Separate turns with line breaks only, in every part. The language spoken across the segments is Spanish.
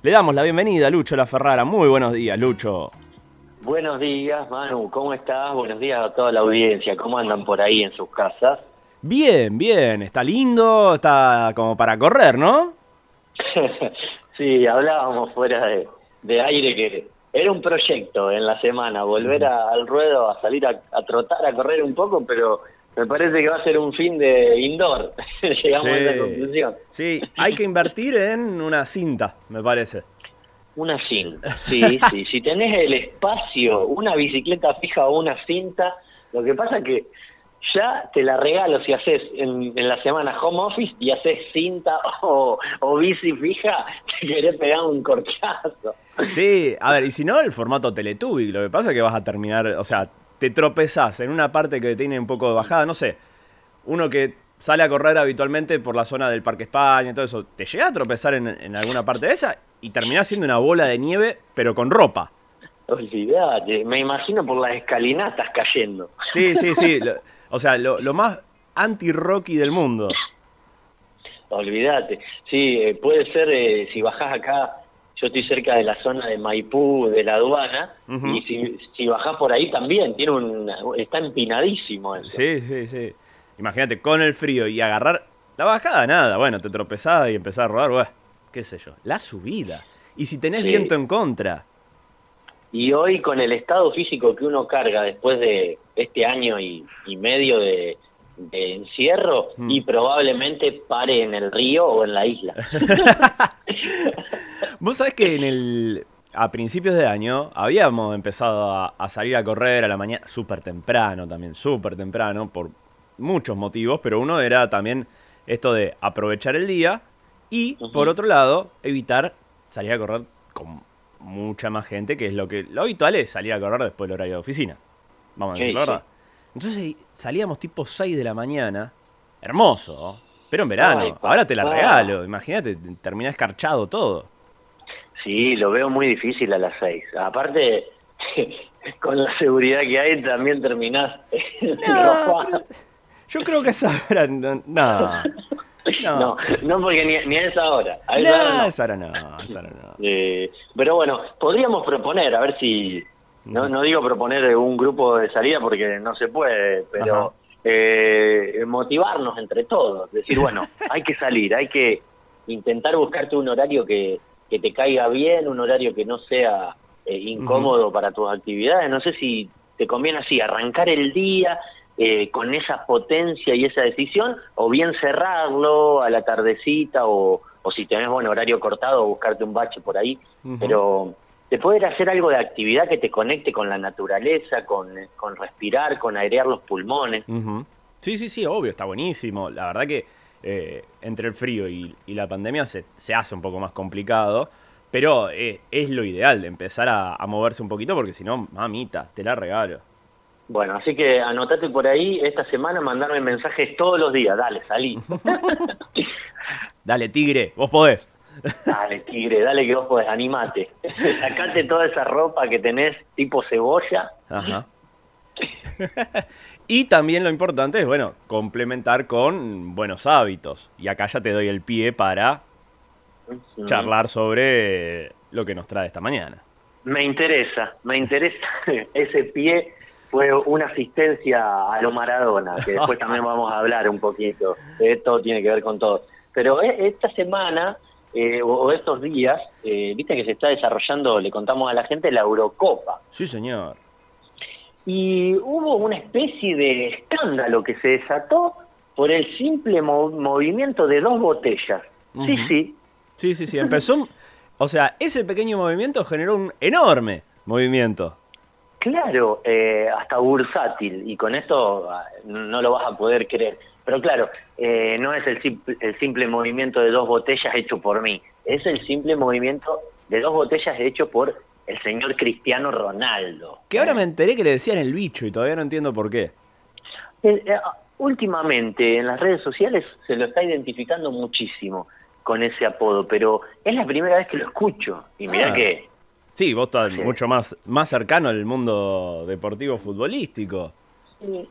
Le damos la bienvenida a Lucho La Ferrara. Muy buenos días, Lucho.
Buenos días, Manu. ¿Cómo estás? Buenos días a toda la audiencia. ¿Cómo andan por ahí en sus casas?
Bien, bien. Está lindo, está como para correr, ¿no?
sí, hablábamos fuera de, aire que era un proyecto en la semana, volver al ruedo, a salir a, a trotar, a correr un poco, pero me parece que va a ser un fin de indoor. Llegamos a esa conclusión.
Sí, hay que invertir en una cinta, me parece.
Una cinta, sí, sí. Si tenés el espacio, una bicicleta fija o una cinta, lo que pasa es que ya te la regalo si haces en, la semana home office y haces cinta o, o bici fija, te querés pegar un corchazo.
Sí, a ver, y si no, el formato Teletubby, lo que pasa es que vas a terminar, o sea, te tropezás en una parte que tiene un poco de bajada, no sé, uno que sale a correr habitualmente por la zona del Parque España y todo eso, ¿te llega a tropezar en, alguna parte de esa y terminás siendo una bola de nieve, pero con ropa?
Olvídate, me imagino por las escalinatas cayendo.
Sí, sí, sí, o sea, lo, más anti-rocky del mundo.
Olvídate, sí, eh, puede ser eh, si bajás acá yo estoy cerca de la zona de Maipú, de la aduana, y si, si bajás por ahí también, tiene un, está empinadísimo. Eso.
Sí, sí, sí. Imagínate, con el frío y agarrar la bajada, nada, bueno, te tropezás y empezás a rodar, bueno, qué sé yo, la subida. Y si tenés viento en contra.
Y hoy con el estado físico que uno carga después de este año y medio de, de encierro mm. y probablemente pare en el río o en la isla.
Vos sabés que en el a principios de año habíamos empezado a, salir a correr a la mañana súper temprano también, súper temprano por muchos motivos, pero uno era también esto de aprovechar el día y por otro lado evitar salir a correr con mucha más gente, que es lo que lo habitual es salir a correr después del horario de oficina. Vamos a decir la verdad. Entonces salíamos tipo 6 de la mañana. Hermoso, pero en verano. Ahora te la regalo. Imagínate, terminás escarchado todo.
Sí, lo veo muy difícil a las 6. Aparte, con la seguridad que hay, también terminás
no, Yo creo que esa hora no.
No, no, porque ni, ni, a esa hora.
A esa hora no. esa hora no,
eh, pero bueno, podríamos proponer, a ver si, no, no digo proponer un grupo de salida porque no se puede, pero eh, motivarnos entre todos, decir, bueno, hay que salir, hay que intentar buscarte un horario que, que te caiga bien, un horario que no sea eh, incómodo para tus actividades. No sé si te conviene así, arrancar el día eh, con esa potencia y esa decisión, o bien cerrarlo a la tardecita, o, o si tenés buen horario cortado, buscarte un bache por ahí, pero de poder hacer algo de actividad que te conecte con la naturaleza, con, con respirar, con airear los pulmones.
Sí, sí, sí, obvio, está buenísimo. La verdad que eh, entre el frío y, la pandemia se, se, hace un poco más complicado, pero eh, es lo ideal de empezar a, moverse un poquito porque si no, mamita, te la regalo.
Bueno, así que anotate por ahí esta semana, mandarme mensajes todos los días, dale, salí.
dale, tigre, vos podés.
Dale, tigre, dale que vos podés, animate. Sacate toda esa ropa que tenés tipo cebolla. Ajá.
y también lo importante es, bueno, complementar con buenos hábitos. Y acá ya te doy el pie para charlar sobre lo que nos trae esta mañana.
Me interesa, me interesa ese pie fue una asistencia a lo Maradona, que después también vamos a hablar un poquito. Todo tiene que ver con todo. Pero eh, esta semana eh, o, estos días, eh, viste que se está desarrollando, le contamos a la gente, la Eurocopa.
Sí, señor.
Y hubo una especie de escándalo que se desató por el simple movimiento de dos botellas. Sí, sí.
Sí, sí, sí. Empezó, o sea, ese pequeño movimiento generó un enorme movimiento.
Claro, eh, hasta bursátil, y con esto ah, no lo vas a poder creer. Pero claro, eh, no es el, el simple movimiento de dos botellas hecho por mí, es el simple movimiento de dos botellas hecho por el señor Cristiano Ronaldo.
Que ahora me enteré que le decían el bicho y todavía no entiendo por qué.
Eh, eh, últimamente en las redes sociales se lo está identificando muchísimo con ese apodo, pero es la primera vez que lo escucho. Y mira ah. que...
Sí, vos estás mucho más, más cercano al mundo deportivo futbolístico.
Sí,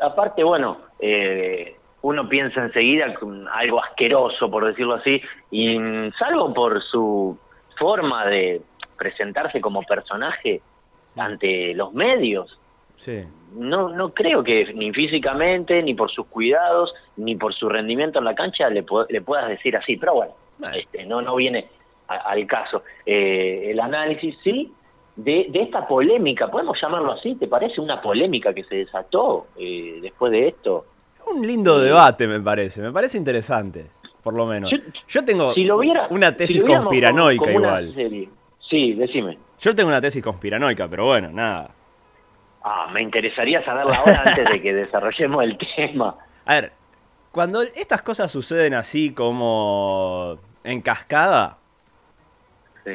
aparte, bueno, eh, uno piensa enseguida algo asqueroso, por decirlo así, y salvo por su forma de presentarse como personaje ante los medios.
Sí.
No, no creo que ni físicamente, ni por sus cuidados, ni por su rendimiento en la cancha le, le puedas decir así. Pero bueno, este, no, no viene al caso. Eh, el análisis sí de, de, esta polémica, podemos llamarlo así, ¿te parece una polémica que se desató eh, después de esto?
Un lindo debate, me parece, me parece interesante, por lo menos. Yo, tengo una tesis conspiranoica igual.
Sí, decime.
Yo tengo una tesis conspiranoica, pero bueno, nada.
Ah, me interesaría saberla ahora antes de que desarrollemos el tema.
A ver, cuando estas cosas suceden así como en cascada,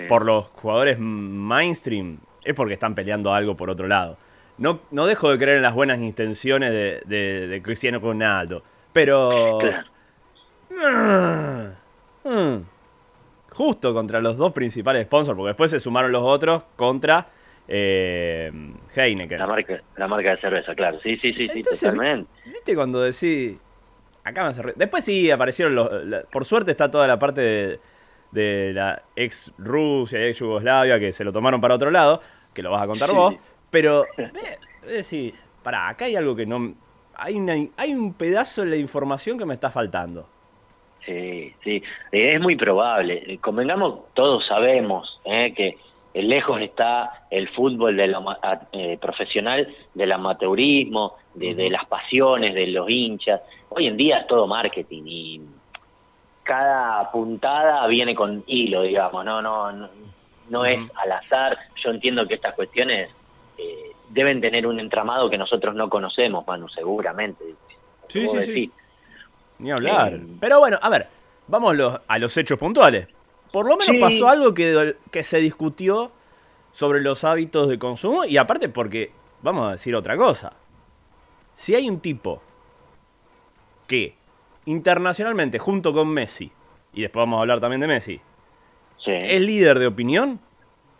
por los jugadores mainstream, es porque están peleando algo por otro lado. No, no dejo de creer en las buenas intenciones de, de, Cristiano Ronaldo, pero... Mm, mm, justo contra los dos principales sponsors, porque después se sumaron los otros contra eh, Heineken.
La marca, la marca de cerveza, claro. Sí, sí, sí, sí, totalmente.
¿Viste cuando decís... Acá me Después sí aparecieron los... por suerte está toda la parte de de la ex Rusia, ex Yugoslavia, que se lo tomaron para otro lado, que lo vas a contar vos, pero es decir, pará, acá hay algo que no... Hay, hay un pedazo de la información que me está faltando.
Sí, sí, es muy probable. Convengamos, todos sabemos ¿eh? que lejos está el fútbol de eh, profesional del amateurismo, de, de, las pasiones, de los hinchas. Hoy en día es todo marketing y cada puntada viene con hilo, digamos, no, no, no, es al azar. Yo entiendo que estas cuestiones eh, deben tener un entramado que nosotros no conocemos, Manu, seguramente.
Sí, sí, sí. Ni hablar. Eh, Pero bueno, a ver, vamos a los hechos puntuales. Por lo menos pasó algo que, que se discutió sobre los hábitos de consumo y aparte porque, vamos a decir otra cosa, si hay un tipo que internacionalmente, junto con Messi, y después vamos a hablar también de Messi, el líder de opinión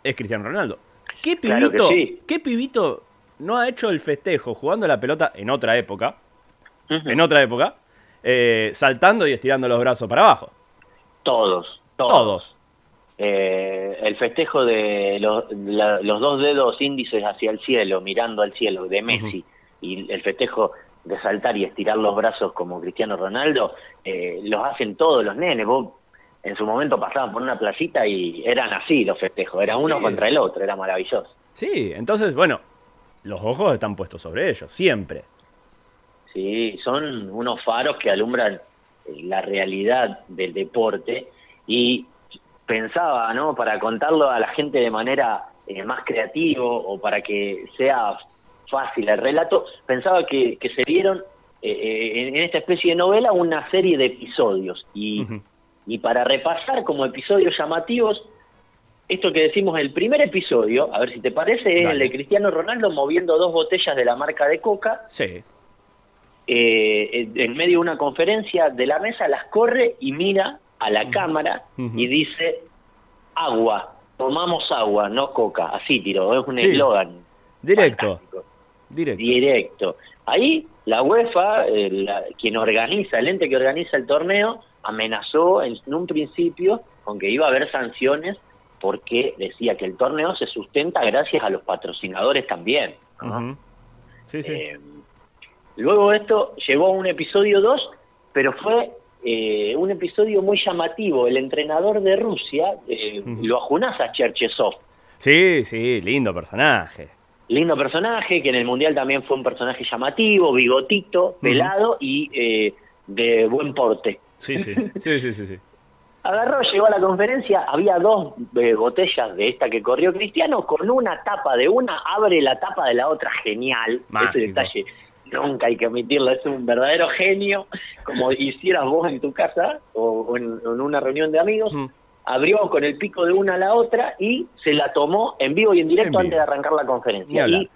es Cristiano Ronaldo. ¿Qué pibito, ¿Qué pibito no ha hecho el festejo jugando la pelota en otra época? En otra época, eh, saltando y estirando los brazos para abajo.
Todos, todos. Eh, el festejo de los, los, dos dedos índices hacia el cielo, mirando al cielo, de Messi, y el festejo de saltar y estirar los brazos como Cristiano Ronaldo, eh, los hacen todos los nenes. Vos en su momento pasaban por una playita y eran así los festejos, era uno contra el otro, era maravilloso.
Sí, entonces, bueno, los ojos están puestos sobre ellos, siempre.
Sí, son unos faros que alumbran eh, la realidad del deporte y pensaba, ¿no? Para contarlo a la gente de manera eh, más creativa o para que sea fácil el relato, pensaba que, se dieron eh, eh, en, esta especie de novela una serie de episodios y, y para repasar como episodios llamativos, esto que decimos el primer episodio, a ver si te parece, es el de Cristiano Ronaldo moviendo dos botellas de la marca de Coca.
Sí.
Eh, en medio de una conferencia de la mesa las corre y mira a la cámara y dice agua, tomamos agua, no coca, así tiró, es un eslogan.
Directo.
Directo. Ahí la UEFA, eh, quien organiza, el ente que organiza el torneo, amenazó en, un principio con que iba a haber sanciones porque decía que el torneo se sustenta gracias a los patrocinadores también.
sí, sí.
Eh, luego esto llegó a un episodio 2, pero fue eh, un episodio muy llamativo. El entrenador de Rusia, eh, lo ajunás a Cherchesov.
Sí, sí, lindo personaje
lindo personaje, que en el Mundial también fue un personaje llamativo, bigotito, pelado y eh, de buen porte.
Sí, sí, sí, sí, sí,
Agarró, llegó a la conferencia, había dos eh, botellas de esta que corrió Cristiano, con una tapa de una, abre la tapa de la otra, genial. Ese detalle nunca hay que omitirlo, es un verdadero genio, como hicieras vos en tu casa o, en, una reunión de amigos abrió con el pico de una a la otra y se la tomó en vivo y en directo antes de arrancar la conferencia. Y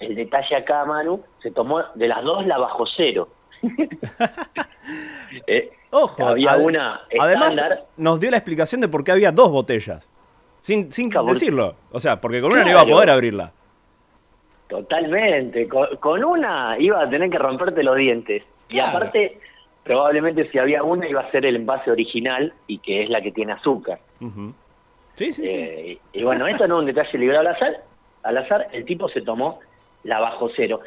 el detalle acá, Manu, se tomó de las dos la bajo cero.
Eh, Ojo, había una además nos dio la explicación de por qué había dos botellas. Sin, sin decirlo. O sea, porque con una no iba a poder abrirla.
Totalmente. Con, una iba a tener que romperte los dientes. Y aparte, probablemente si había una iba a ser el envase original y que es la que tiene azúcar.
Sí, sí, sí.
Eh, y, bueno, esto no es un detalle librado al azar, al azar, el tipo se tomó la bajo cero.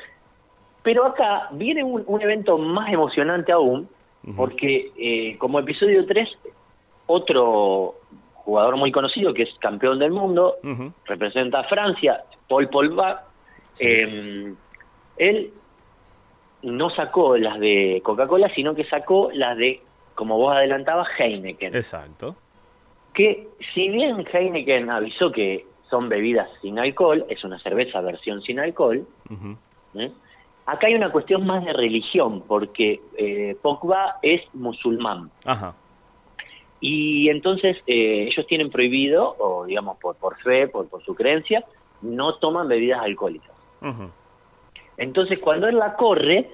Pero acá viene un, evento más emocionante aún, porque eh, como episodio 3, otro jugador muy conocido que es campeón del mundo, representa a Francia, Paul Pogba, eh, él no sacó las de Coca-Cola, sino que sacó las de, como vos adelantabas, Heineken.
Exacto.
Que si bien Heineken avisó que son bebidas sin alcohol, es una cerveza versión sin alcohol, ¿eh? acá hay una cuestión más de religión, porque eh, Pogba es musulmán.
Ajá.
Y entonces eh, ellos tienen prohibido, o digamos por, por fe, por, por su creencia, no toman bebidas alcohólicas. Entonces cuando él la corre,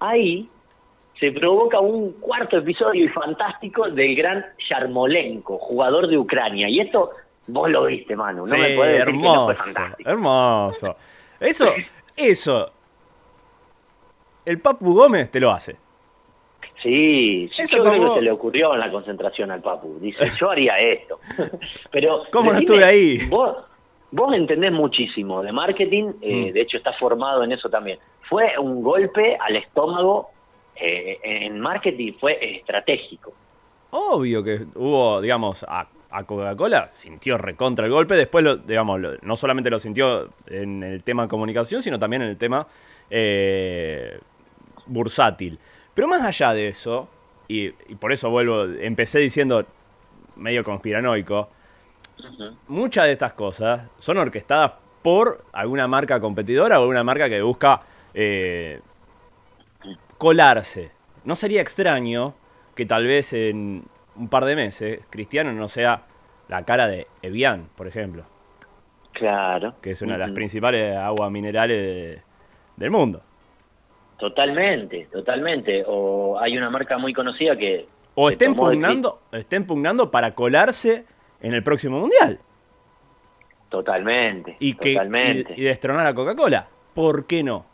ahí se provoca un cuarto episodio y fantástico del gran Yarmolenko, jugador de Ucrania. Y esto vos lo viste, Manu. No me puedes decir hermoso, que no fue fantástico.
Hermoso. Eso, eso. El Papu Gómez te lo hace.
Sí, yo creo que se le ocurrió en la concentración al Papu. Dice, yo haría esto. Pero
¿Cómo no estuve ahí?
Vos, vos entendés muchísimo de marketing, eh, mm. de hecho estás formado en eso también. Fue un golpe al estómago eh, en marketing, fue estratégico.
Obvio que hubo, digamos, a, Coca-Cola sintió recontra el golpe, después, lo, digamos, no solamente lo sintió en el tema de comunicación, sino también en el tema eh, bursátil. Pero más allá de eso, y, por eso vuelvo, empecé diciendo medio conspiranoico, muchas de estas cosas son orquestadas por alguna marca competidora o alguna marca que busca eh, colarse. No sería extraño que tal vez en un par de meses Cristiano no sea la cara de Evian, por ejemplo.
Claro.
Que es una de las principales aguas minerales del mundo.
Totalmente, totalmente. O hay una marca muy conocida que...
O está impugnando, está impugnando para colarse en el próximo mundial.
Totalmente.
Y, que,
totalmente.
Y, destronar a Coca-Cola. ¿Por qué no?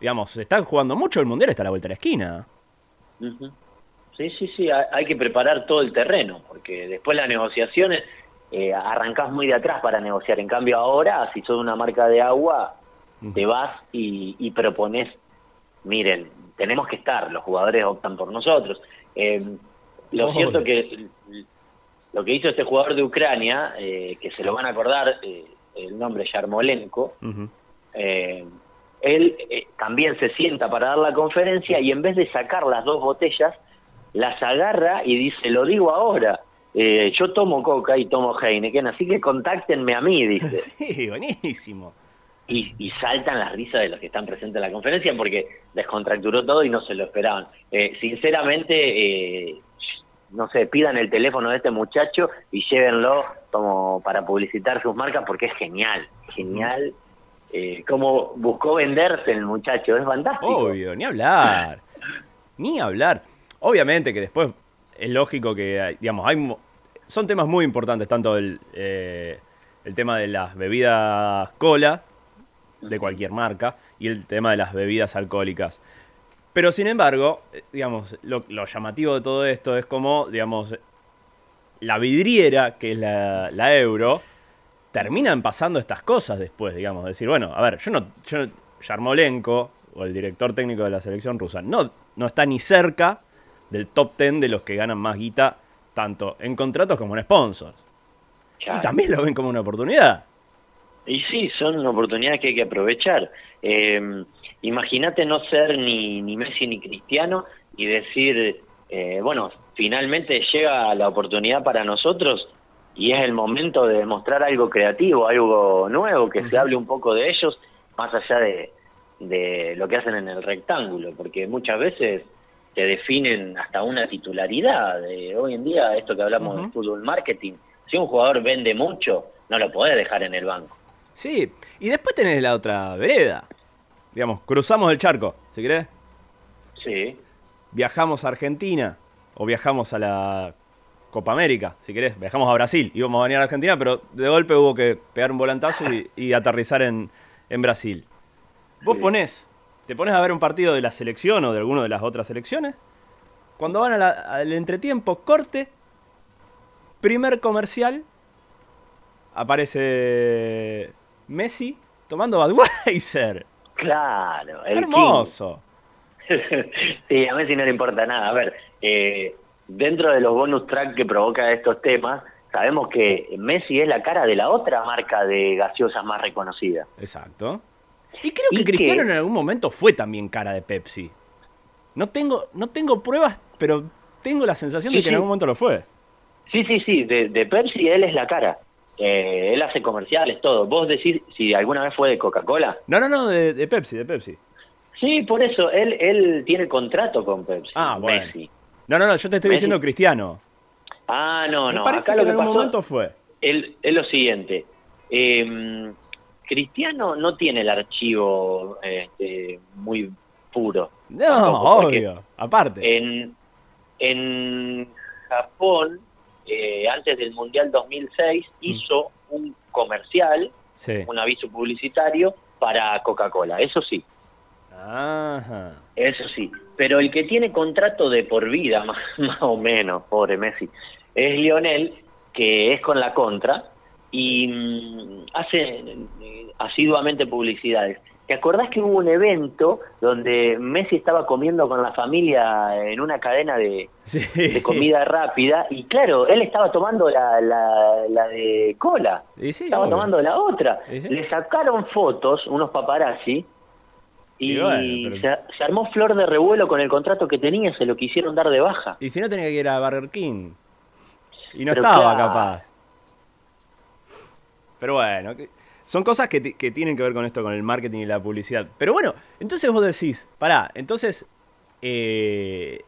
Digamos, se está jugando mucho el mundial, está a la vuelta de la esquina.
Sí, sí, sí, hay que preparar todo el terreno, porque después las negociaciones eh, arrancás muy de atrás para negociar. En cambio ahora, si sos una marca de agua, te vas y, y propones miren, tenemos que estar, los jugadores optan por nosotros. Eh, lo cierto que lo que hizo este jugador de Ucrania, eh, que se lo van a acordar, eh, el nombre Yarmolenko, él también se sienta para dar la conferencia y en vez de sacar las dos botellas, las agarra y dice, lo digo ahora, yo tomo coca y tomo Heineken, así que contáctenme a mí, dice.
Sí, buenísimo
y, saltan las risas de los que están presentes en la conferencia porque descontracturó todo y no se lo esperaban. Eh, sinceramente, eh, no sé, pidan el teléfono de este muchacho y llévenlo como para publicitar sus marcas porque es genial, genial. Eh, como buscó venderse el muchacho, es fantástico.
Obvio, ni hablar, ni hablar. Obviamente que después es lógico que, digamos, hay, son temas muy importantes, tanto el, eh, el tema de las bebidas cola, de cualquier marca y el tema de las bebidas alcohólicas. Pero sin embargo, eh, digamos, lo, llamativo de todo esto es como, digamos, la vidriera, que es la, euro, terminan pasando estas cosas después, digamos. Decir, bueno, a ver, yo no, yo, Yarmolenko, o el director técnico de la selección rusa, no, no está ni cerca del top ten de los que ganan más guita, tanto en contratos como en sponsors. Y también lo ven como una oportunidad.
Y sí, son oportunidades que hay que aprovechar. Eh, Imagínate no ser ni, ni Messi ni Cristiano y decir, eh, bueno, finalmente llega la oportunidad para nosotros y es el momento de demostrar algo creativo, algo nuevo, que se hable un poco de ellos, más allá de, de lo que hacen en el rectángulo, porque muchas veces te definen hasta una titularidad. De, hoy en día, esto que hablamos de fútbol marketing, si un jugador vende mucho, no lo podés dejar en el banco.
Sí, y después tenés la otra vereda. Digamos, cruzamos el charco, ¿si querés?
Sí.
Viajamos a Argentina o viajamos a la Copa América, si querés. Viajamos a Brasil, íbamos a venir a Argentina, pero de golpe hubo que pegar un volantazo y, aterrizar en, Brasil. Vos ponés, te pones a ver un partido de la selección o de alguna de las otras selecciones. Cuando van al entretiempo, corte, primer comercial aparece Messi tomando Budweiser.
Claro, el
Hermoso.
sí, a Messi no le importa nada. A ver, eh, dentro de los bonus track que provoca estos temas, sabemos que Messi es la cara de la otra marca de gaseosas más reconocida.
Exacto. Y creo que Cristiano en algún momento fue también cara de Pepsi. No tengo, no tengo pruebas, pero tengo la sensación de que en algún momento lo fue.
Sí, sí, sí, de, de Pepsi él es la cara. Eh, él hace comerciales, todo. ¿Vos decís si alguna vez fue de Coca-Cola?
No, no, no, de, Pepsi, de Pepsi.
Sí, por eso, él, él tiene contrato con Pepsi.
Ah, bueno. No, no, no, yo te estoy diciendo Cristiano.
Ah, no, no.
Me parece que en algún momento fue.
es lo siguiente. Eh, Cristiano no tiene el archivo este, muy puro.
No, obvio, aparte.
En, en Japón, eh, antes del Mundial 2006, mm. hizo un comercial, un aviso publicitario para Coca-Cola, eso sí.
Ajá.
Eso sí, pero el que tiene contrato de por vida, más, más o menos, pobre Messi, es Lionel, que es con la contra, y mm, hace eh, asiduamente publicidades. ¿Te acordás que hubo un evento donde Messi estaba comiendo con la familia en una cadena de, comida rápida? Y claro, él estaba tomando la, la, de cola, estaba tomando la otra. Le sacaron fotos, unos paparazzi, y, se, armó flor de revuelo con el contrato que tenía, se lo quisieron dar de baja.
Y si no tenía que ir a Burger King. Y no estaba capaz. Pero bueno, son cosas que, tienen que ver con esto, con el marketing y la publicidad. Pero bueno, entonces vos decís, pará, entonces eh,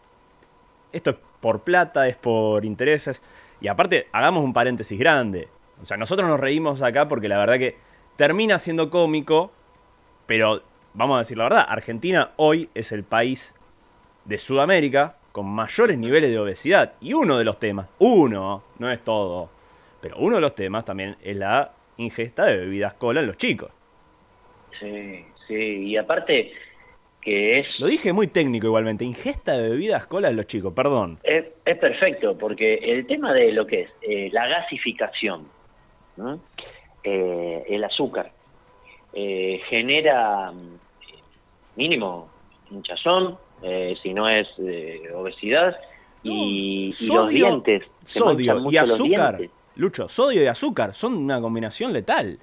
esto es por plata, es por intereses. Y aparte, hagamos un paréntesis grande. O sea, nosotros nos reímos acá porque la verdad que termina siendo cómico, pero vamos a decir la verdad, Argentina hoy es el país de Sudamérica con mayores niveles de obesidad. Y uno de los temas, uno, no es todo, pero uno de los temas también es la ingesta de bebidas cola en los chicos.
Sí, sí, y aparte que es...
Lo dije muy técnico igualmente, ingesta de bebidas cola en los chicos, perdón.
Es, perfecto, porque el tema de lo que es eh, la gasificación, eh, el azúcar, eh, genera mm, mínimo hinchazón, si no es obesidad, y, los dientes.
Sodio y azúcar. Lucho, sodio y azúcar son una combinación letal.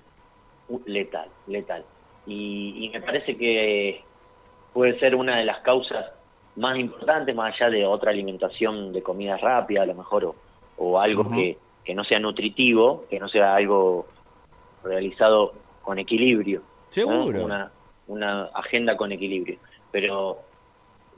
Letal, letal. Y, me parece que puede ser una de las causas más importantes, más allá de otra alimentación de comida rápida, a lo mejor, o, algo que, que, no sea nutritivo, que no sea algo realizado con equilibrio.
Seguro.
Una, una agenda con equilibrio. Pero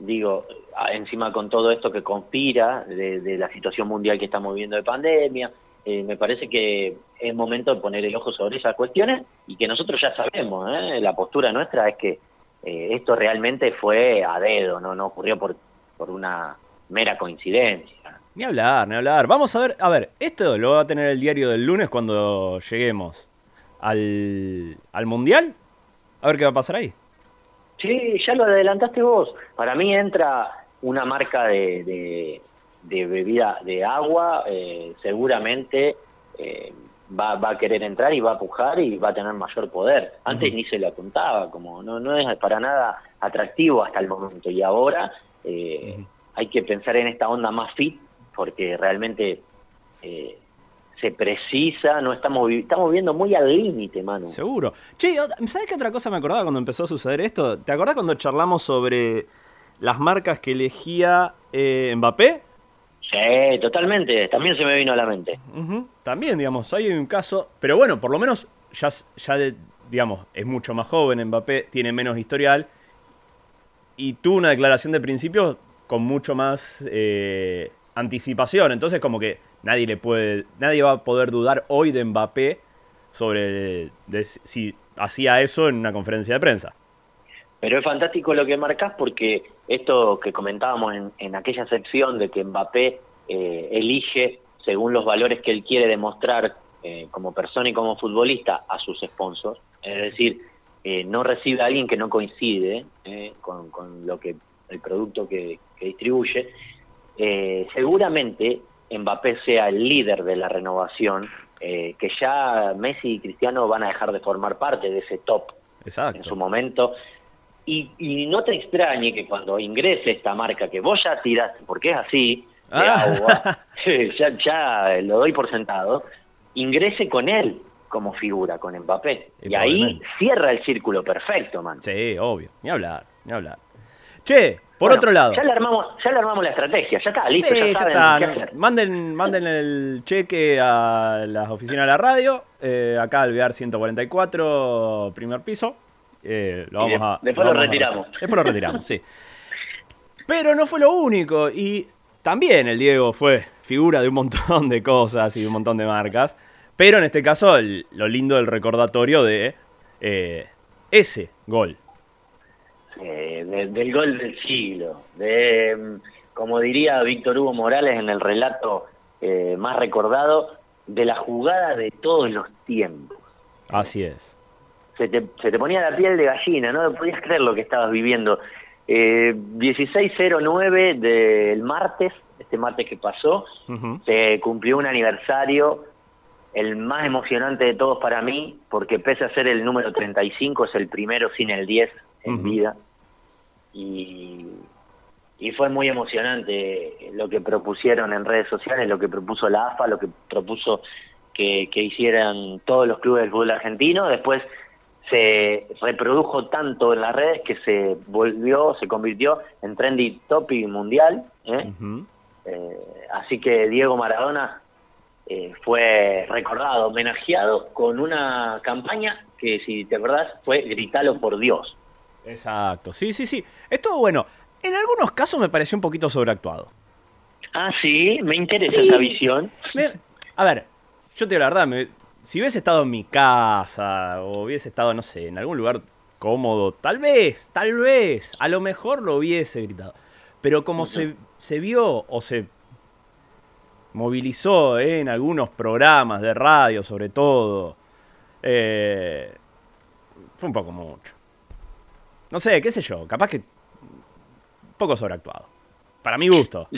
digo, encima con todo esto que conspira de, de, la situación mundial que estamos viviendo de pandemia, eh, me parece que es momento de poner el ojo sobre esas cuestiones y que nosotros ya sabemos, ¿eh? la postura nuestra es que eh, esto realmente fue a dedo, no, no ocurrió por, por una mera coincidencia.
Ni hablar, ni hablar. Vamos a ver, a ver, esto lo va a tener el diario del lunes cuando lleguemos al, al Mundial. A ver qué va a pasar ahí.
Sí, ya lo adelantaste vos. Para mí entra una marca de, de bebida de agua, eh, seguramente eh, va, va, a querer entrar y va a pujar y va a tener mayor poder. Antes ni se lo apuntaba, como no, no es para nada atractivo hasta el momento. Y ahora eh, hay que pensar en esta onda más fit, porque realmente se precisa, no estamos, estamos viendo muy al límite, mano.
Seguro. Che, ¿sabes qué otra cosa me acordaba cuando empezó a suceder esto? ¿Te acordás cuando charlamos sobre las marcas que elegía Mbappé?
Sí, totalmente. También se me vino a la mente.
También, digamos, hay un caso. Pero bueno, por lo menos ya, ya digamos, es mucho más joven Mbappé, tiene menos historial. Y tuvo una declaración de principio con mucho más eh, anticipación. Entonces, como que nadie le puede. Nadie va a poder dudar hoy de Mbappé sobre si hacía eso en una conferencia de prensa.
Pero es fantástico lo que marcas porque esto que comentábamos en, aquella sección de que Mbappé eh, elige según los valores que él quiere demostrar eh, como persona y como futbolista a sus sponsors, es decir, eh, no recibe a alguien que no coincide con, lo que el producto que, que distribuye, seguramente Mbappé sea el líder de la renovación eh, que ya Messi y Cristiano van a dejar de formar parte de ese top
Exacto.
en su momento. Y, y no te extrañe que cuando ingrese esta marca que vos ya tiras, porque es así, de
Ah.
agua, ya, ya lo doy por sentado, ingrese con él como figura, con Mbappé.
Y
Y, ahí cierra el círculo perfecto, man.
Sí, obvio. Ni hablar, ni hablar. Che, por
Bueno,
otro lado.
Ya le, armamos, ya le armamos la estrategia, ya está, listo,
Sí,
ya
ya
saben
está.
qué hacer.
Manden, manden el cheque a las oficinas de la radio. eh, acá al Alvear 144, primer piso. Eh, lo vamos a,
después lo
vamos
retiramos.
Después lo retiramos, sí. Pero no fue lo único. Y también el Diego fue figura de un montón de cosas y un montón de marcas. Pero en este caso, el- lo lindo del recordatorio de eh, ese gol.
Eh, de- del gol del siglo, de, como diría Víctor Hugo Morales en el relato eh, más recordado, de la jugada de todos los tiempos.
Así es.
Se te, se te ponía la piel de gallina, no podías creer lo que estabas viviendo. Eh, 16.09 del martes, este martes que pasó, se cumplió un aniversario, el más emocionante de todos para mí, porque pese a ser el número 35, es el primero sin el 10 en vida. Y, y fue muy emocionante lo que propusieron en redes sociales, lo que propuso la AFA, lo que propuso que, que hicieran todos los clubes del fútbol argentino. Después se reprodujo tanto en las redes que se volvió, se convirtió en trendy topic mundial. ¿eh? Eh, así que Diego Maradona eh, fue recordado, homenajeado con una campaña que, si te acordás, fue Gritalo por Dios.
Exacto. Sí, sí, sí. Esto, bueno, en algunos casos me pareció un poquito sobreactuado.
Ah, sí, me interesa
Sí.
esa visión.
Me- a ver, yo te digo la verdad, me- si hubiese estado en mi casa o hubiese estado, no sé, en algún lugar cómodo, tal vez, tal vez, a lo mejor lo hubiese gritado. Pero como se, se vio o se movilizó eh, en algunos programas de radio, sobre todo, eh, fue un poco mucho. No sé, qué sé yo, capaz que un poco sobreactuado. Para mi gusto.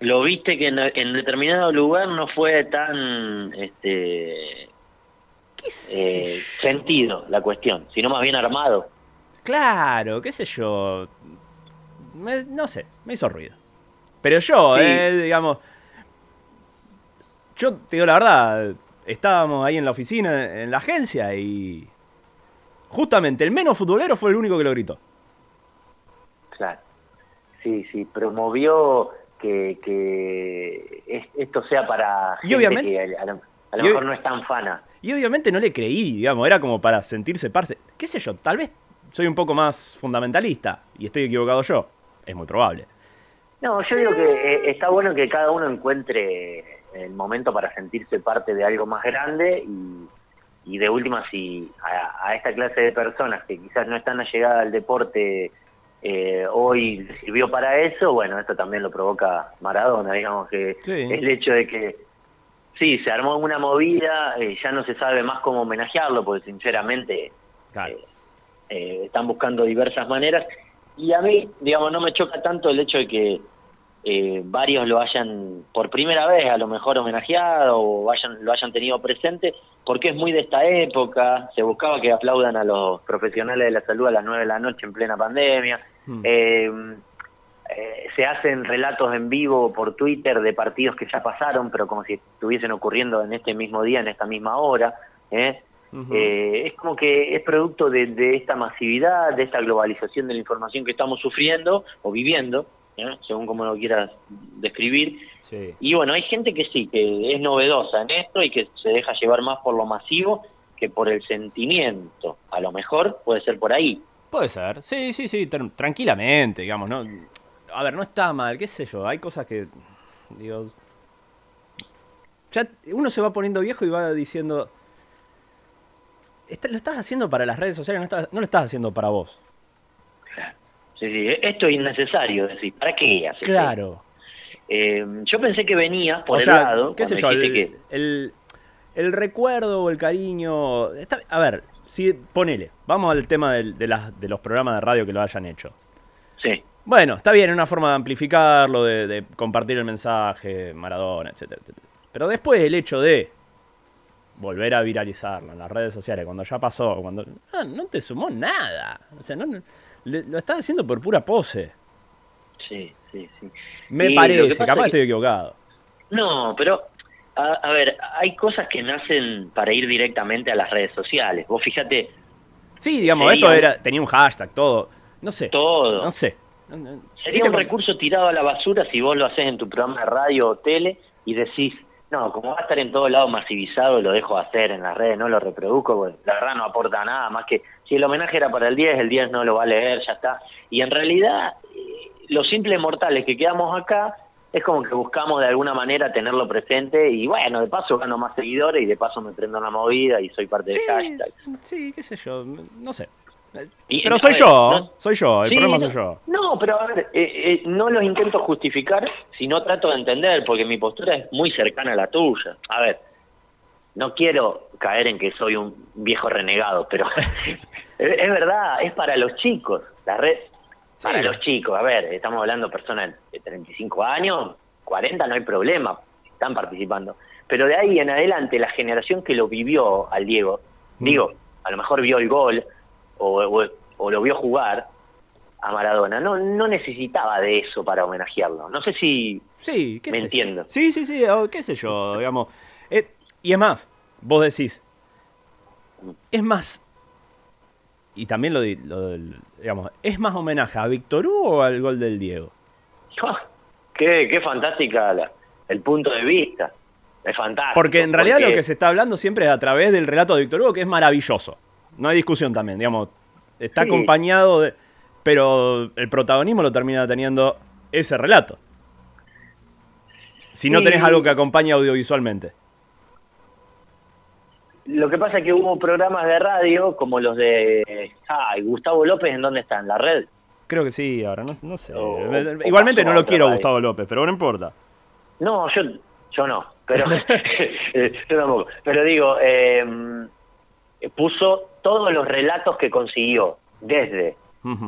Lo viste que en, en determinado lugar no fue tan este
¿Qué sé
eh, sentido la cuestión, sino más bien armado.
Claro, qué sé yo. Me- no sé, me hizo ruido. Pero yo,
Sí.
eh, digamos. Yo te digo la verdad, estábamos ahí en la oficina, en la agencia, y. Justamente el menos futbolero fue el único que lo gritó.
Claro. Sí, sí, promovió que, que es- esto sea para
Y obviamente-
que a, lo, a lo
y
mejor no es tan fana.
Y obviamente no le creí, digamos, era como para sentirse parte. ¿Qué sé yo? Tal vez soy un poco más fundamentalista y estoy equivocado yo. Es muy probable.
No, yo digo que eh, está bueno que cada uno encuentre el momento para sentirse parte de algo más grande y, y de última si a, a esta clase de personas que quizás no están allegadas al deporte eh, hoy sirvió para eso, bueno, esto también lo provoca Maradona, digamos que
Sí.
el hecho de que sí, se armó una movida, eh, ya no se sabe más cómo homenajearlo, porque sinceramente
Claro.
eh, eh, están buscando diversas maneras. Y a mí, digamos, no me choca tanto el hecho de que eh, varios lo hayan por primera vez a lo mejor homenajeado o lo hayan tenido presente, porque es muy de esta época, se buscaba que aplaudan a los profesionales de la salud a las 9 de la noche en plena pandemia,
Hmm.
eh, eh, se hacen relatos en vivo por Twitter de partidos que ya pasaron, pero como si estuviesen ocurriendo en este mismo día, en esta misma hora. ¿eh? Eh, es como que es producto de, de esta masividad, de esta globalización de la información que estamos sufriendo o viviendo, ¿eh? según como lo quieras describir.
Sí.
Y bueno, hay gente que sí, que es novedosa en esto y que se deja llevar más por lo masivo que por el sentimiento. A lo mejor puede ser por ahí.
Puede ser, sí, sí, sí, tran- tranquilamente, digamos, ¿no? A ver, no está mal, qué sé yo, hay cosas que, digo, ya uno se va poniendo viejo y va diciendo, "Está- lo estás haciendo para las redes sociales, no, estás- no lo estás haciendo para vos.
Sí, sí, esto es innecesario, decir, ¿para qué haces
Claro.
Eh, yo pensé que venía por
o
el
sea,
lado.
qué sé yo, el,
que-
el, el recuerdo o el cariño, está- a ver, si ponele, vamos al tema de, las, de los programas de radio que lo hayan hecho.
Sí,
Bueno, está bien, es una forma de amplificarlo, de, de compartir el mensaje, Maradona, etcétera, etcétera. Pero después el hecho de volver a viralizarlo en las redes sociales, cuando ya pasó, cuando ah, no te sumó nada. O sea, no, le- lo estás haciendo por pura pose.
Sí, sí, sí.
Me
Y que
parece, capaz
es
estoy equivocado.
No, pero a, a ver, hay cosas que nacen para ir directamente a las redes sociales. Vos fíjate,
Sí, digamos, esto era, tenía un hashtag, todo. No sé.
todo.
No sé.
Sería
¿viste
un recurso tirado a la basura si vos lo haces en tu programa de radio o tele y decís, no, como va a estar en todos lados masivizado, lo dejo hacer en las redes, no lo reproduzco, porque la verdad no aporta nada, más que si el homenaje era para el 10, el 10 no lo va a leer, ya está. Y en realidad, eh, los simples mortales que quedamos acá, es como que buscamos de alguna manera tenerlo presente y bueno, de paso gano más seguidores y de paso me prendo una movida y soy parte
Sí,
hashtag.
sí, qué sé yo, no sé.
Y,
Pero soy
ver,
yo,
no-
soy yo, el
Sí,
problema
no,
soy yo.
No, pero a ver, eh, eh, no los intento justificar, sino trato de entender, porque mi postura es muy cercana a la tuya. A ver, no quiero caer en que soy un viejo renegado, pero es, es verdad, es para los chicos, la red, para los chicos. A ver, estamos hablando de personas de 35 años, 40, no hay problema, están participando. Pero de ahí en adelante, la generación que lo vivió al Diego,
Mm.
digo, a lo mejor vio el gol o, o- o lo vio jugar a Maradona, no, no necesitaba de eso para homenajearlo. No sé si
Sí, qué
me
sé.
entiendo.
Sí, sí, sí, o qué sé yo, digamos. Eh, y es más, vos decís, es más, y también lo, lo del- digamos, es más homenaje a Víctor Hugo o al gol del Diego.
¡Ah! qué, qué fantástica la- el punto de vista. Es fantástico.
Porque en realidad lo que se está hablando siempre es a través del relato de Víctor Hugo, que es maravilloso. No hay discusión también, digamos, está
Sí.
acompañado de... Pero el protagonismo lo termina teniendo ese relato. Si no
Sí.
tenés algo que acompañe audiovisualmente.
Lo que pasa es que hubo programas de radio como los de... Ay, Gustavo López, ¿en dónde está? ¿En la red?
Creo que sí, ahora no, no sé.
O-
Igualmente
o
no lo quiero
radio.
Gustavo López, pero no importa.
No, yo, yo no, pero eh, yo tampoco. Pero digo, eh, puso todos los relatos que consiguió, desde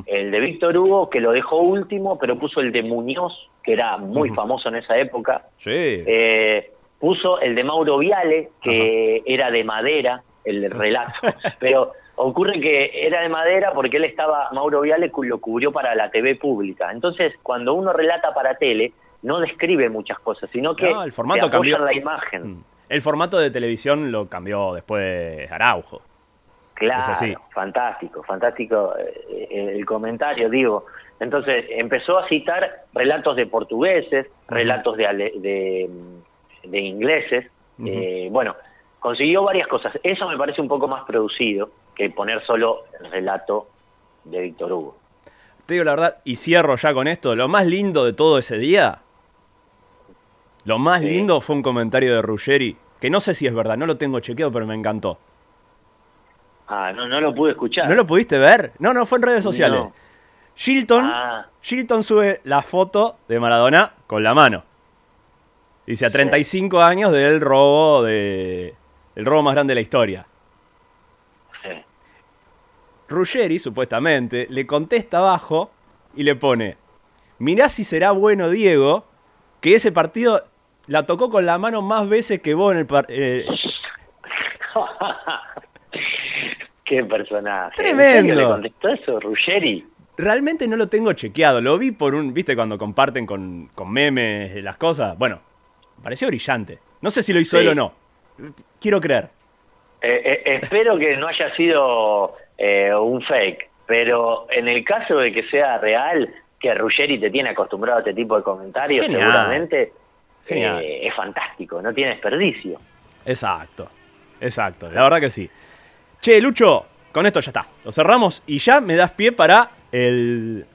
el de Víctor Hugo, que lo dejó último, pero puso el de Muñoz, que era muy famoso en esa época.
Sí.
Eh, puso el de Mauro Viale, que era de madera, el relato. pero ocurre que era de madera porque él estaba, Mauro Viale lo cubrió para la TV pública. Entonces, cuando uno relata para tele, no describe muchas cosas, sino que
No, el formato cambió.
la imagen.
Mm. El formato de televisión lo cambió después Araujo.
Claro,
Es así.
fantástico, fantástico eh, eh, el comentario, digo. Entonces empezó a citar relatos de portugueses, relatos de, ale- de, de ingleses. Eh, bueno, consiguió varias cosas. Eso me parece un poco más producido que poner solo el relato de Víctor Hugo.
Te digo la verdad, y cierro ya con esto, lo más lindo de todo ese día, lo más
Sí.
lindo fue un comentario de Ruggeri, que no sé si es verdad, no lo tengo chequeado, pero me encantó.
Ah, no, no lo pude escuchar.
¿No lo pudiste ver? No, no, fue en redes sociales.
No.
Shilton,
Ah,
Shilton sube la foto de Maradona con la mano. Dice a 35 años del robo de el robo más grande de la historia.
sí.
Ruggeri, supuestamente, le contesta abajo y le pone: Mirá si será bueno Diego, que ese partido la tocó con la mano más veces que vos en el par- eh,
Qué personaje.
Tremendo.
¿En serio le contestó eso, Ruggeri?
Realmente no lo tengo chequeado. Lo vi por un. ¿Viste cuando comparten con, con memes las cosas? Bueno, pareció brillante. No sé si lo hizo
Sí.
él o no. Quiero creer.
Eh, eh, espero que no haya sido eh, un fake, pero en el caso de que sea real, que Ruggeri te tiene acostumbrado a este tipo de comentarios,
Genial.
seguramente
Genial.
es fantástico, no tiene desperdicio.
Exacto. Exacto. La verdad que sí. Che, Lucho, con esto ya está. Lo cerramos y ya me das pie para el